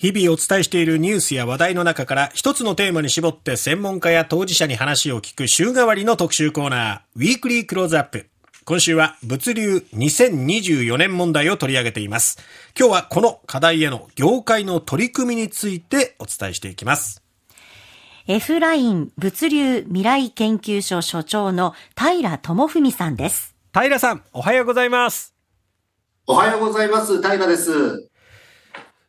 日々お伝えしているニュースや話題の中から一つのテーマに絞って専門家や当事者に話を聞く週替わりの特集コーナー、ウィークリークローズアップ。今週は物流2024年問題を取り上げています。今日はこの課題への業界の取り組みについてお伝えしていきます。F ライン物流未来研究所所長の平智文さんです。平さん、おはようございます。おはようございます。平です。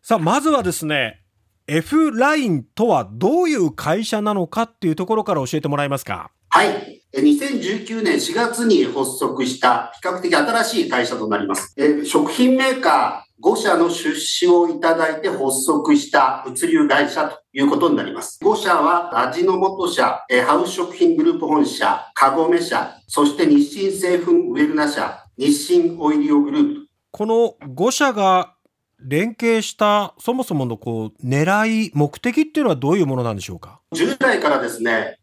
さあ、まずはですね、F ラインとはどういう会社なのかっていうところから教えてもらえますか？はい。2019年4月に発足した比較的新しい会社となります。食品メーカー5社の出資をいただいて発足した物流会社ということになります。5社は味の素社、ハウス食品グループ本社、カゴメ社、そして日清製粉ウェルナ社、日清オイリオグループ。この5社が連携したそもそものこう狙い、目的っていうのはどういうものなんでしょうか？従来からですね、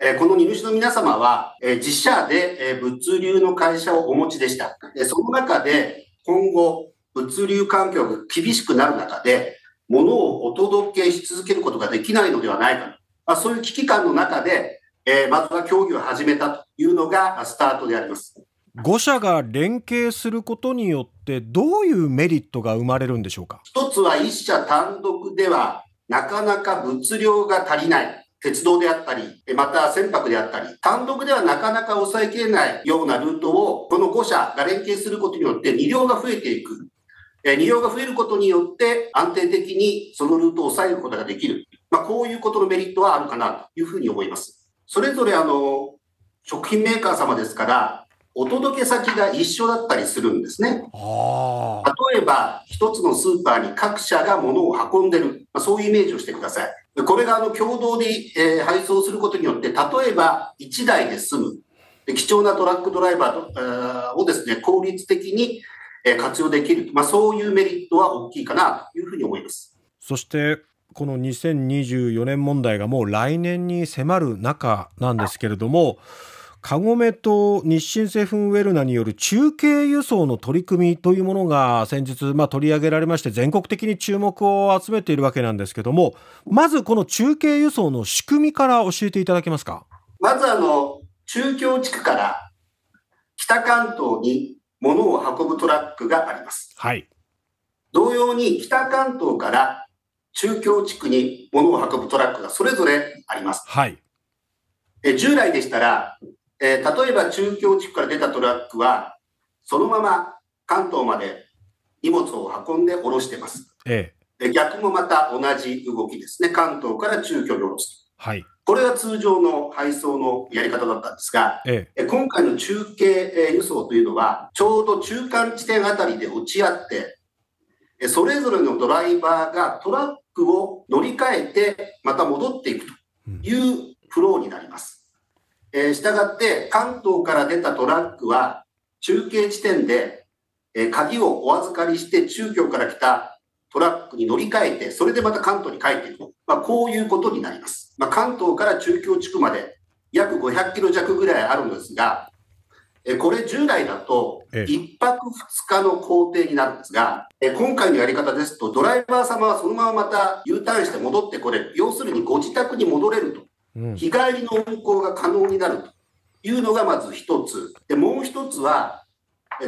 えこの荷主の皆様は、え自社で、え物流の会社をお持ちでした。でその中で今後、物流環境が厳しくなる中で、物をお届けし続けることができないのではないかと。まあ、そういう危機感の中で、えまずは協議を始めたというのがスタートであります。5社が連携することによってどういうメリットが生まれるんでしょうか？一つは1社単独ではなかなか物量が足りない。鉄道であったり、また船舶であったり、単独ではなかなか抑えきれないようなルートを、この5社が連携することによって2両が増えていく。2両が増えることによって安定的にそのルートを抑えることができる。まあ、こういうことのメリットはあるかなというふうに思います。それぞれあの、食品メーカー様ですから、お届け先が一緒だったりするんですね。例えば、一つのスーパーに各社が物を運んでる。まあ、そういうイメージをしてください。これがあの共同で、えー、配送することによって、例えば1台で済む。貴重なトラックドライバーをですね、効率的に活用できる。まあ、そういうメリットは大きいかなというふうに思います。そして、この2024年問題がもう来年に迫る中なんですけれども、カゴメと日清製粉ウェルナによる中継輸送の取り組みというものが先日、まあ、取り上げられまして全国的に注目を集めているわけなんですけどもまずこの中継輸送の仕組みから教えていただけますか？まずあの中京地区から北関東に物を運ぶトラックがあります。はい。同様に北関東から中京地区に物を運ぶトラックがそれぞれあります。はい。え従来でしたらえー、例えば中京地区から出たトラックは、そのまま関東まで荷物を運んで下ろしてます。ええ、逆もまた同じ動きですね。関東から中京に下ろす。はい。これが通常の配送のやり方だったんですが、ええ、今回の中継輸送というのは、ちょうど中間地点あたりで落ち合って、それぞれのドライバーがトラックを乗り換えて、また戻っていくというフローになります。えー、したがって関東から出たトラックは中継地点で、えー、鍵をお預かりして中京から来たトラックに乗り換えて、それでまた関東に帰っていく。まあ、こういうことになります。まあ、関東から中京地区まで約500キロ弱ぐらいあるんですが、えこれ従来だと1泊2日の工程になるんですが、え今回のやり方ですとドライバー様はそのまままた U ターンして戻ってこれる。要するにご自宅に戻れると。日帰りの運行が可能になるというのがまず一つ。で、もう一つは、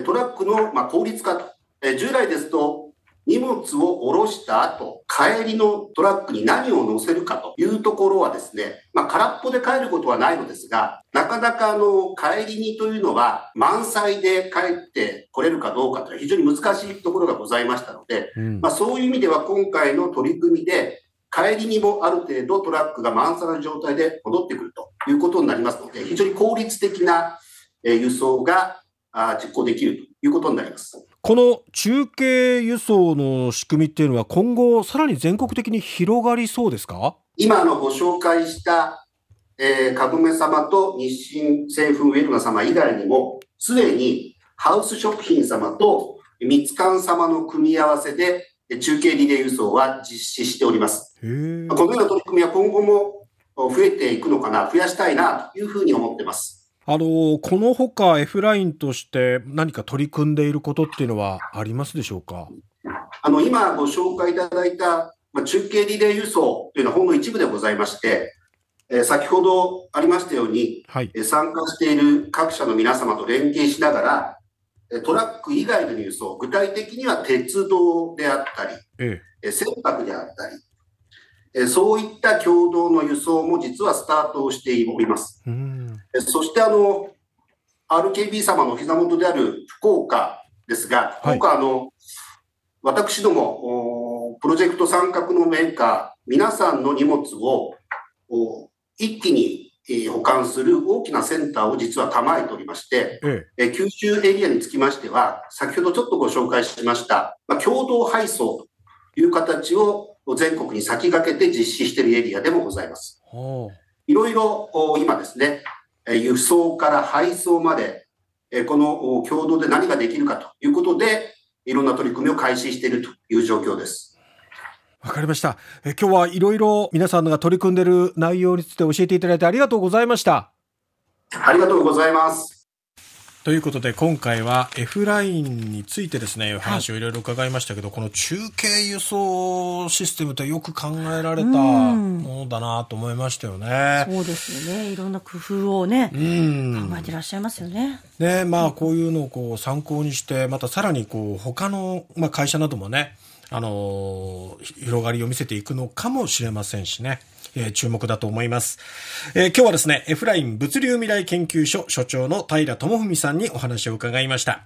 トラックのま効率化と。従来ですと、荷物を下ろした後、帰りのトラックに何を乗せるかというところはですね、まあ、空っぽで帰ることはないのですが、なかなかあの、帰りにというのは満載で帰ってこれるかどうかというのは非常に難しいところがございましたので、うん、まあ、そういう意味では今回の取り組みで、帰りにもある程度トラックが満載の状態で戻ってくるということになりますので、非常に効率的な輸送が実行できるということになります。この中継輸送の仕組みっていうのは今後さらに全国的に広がりそうですか？今のご紹介した、えー、かぐめ様と日清製粉ウェルナ様以外にも、すでにハウス食品様と三つ缶様の組み合わせで中継リレー輸送は実施しております。このような取り組みは今後も増えていくのかな、増やしたいなというふうに思ってます。あの、このほか F ラインとして何か取り組んでいることっていうのはありますでしょうか？あの、今ご紹介いただいたまあ、中継リレー輸送というのはほんの一部でございまして、えー、先ほどありましたように、はい、参加している各社の皆様と連携しながら、トラック以外の輸送、具体的には鉄道であったり、ええ、船舶であったり、えそういった共同の輸送も実はスタートをしております。えそしてあの、RKB 様の膝元である福岡ですが、福岡、あの、私ども、プロジェクト参画のメーカー、皆さんの荷物を一気に保管する大きなセンターを実は構えておりまして、ええ、九州エリアにつきましては、先ほどちょっとご紹介しました、まあ、共同配送という形を全国に先駆けて実施しているエリアでもございます。いろいろ今ですね、輸送から配送まで、この共同で何ができるかということで、いろんな取り組みを開始しているという状況です。わかりました。え今日はいろいろ皆さんが取り組んでいる内容について教えていただいてありがとうございました。ありがとうございます。ということで今回は F ラインについてですねお話をいろいろ伺いましたけど、はい、この中継輸送システムってよく考えられたものだなと思いましたよね。そうですよねいろんな工夫をね、うん、考えていらっしゃいますよね。ねまあこういうのをこう参考にしてまたさらにこう他の、まあ、会社などもねあの広がりを見せていくのかもしれませんしね。え、注目だと思います。えー、今日はですね、エフライン物流未来研究所所長の平智文さんにお話を伺いました。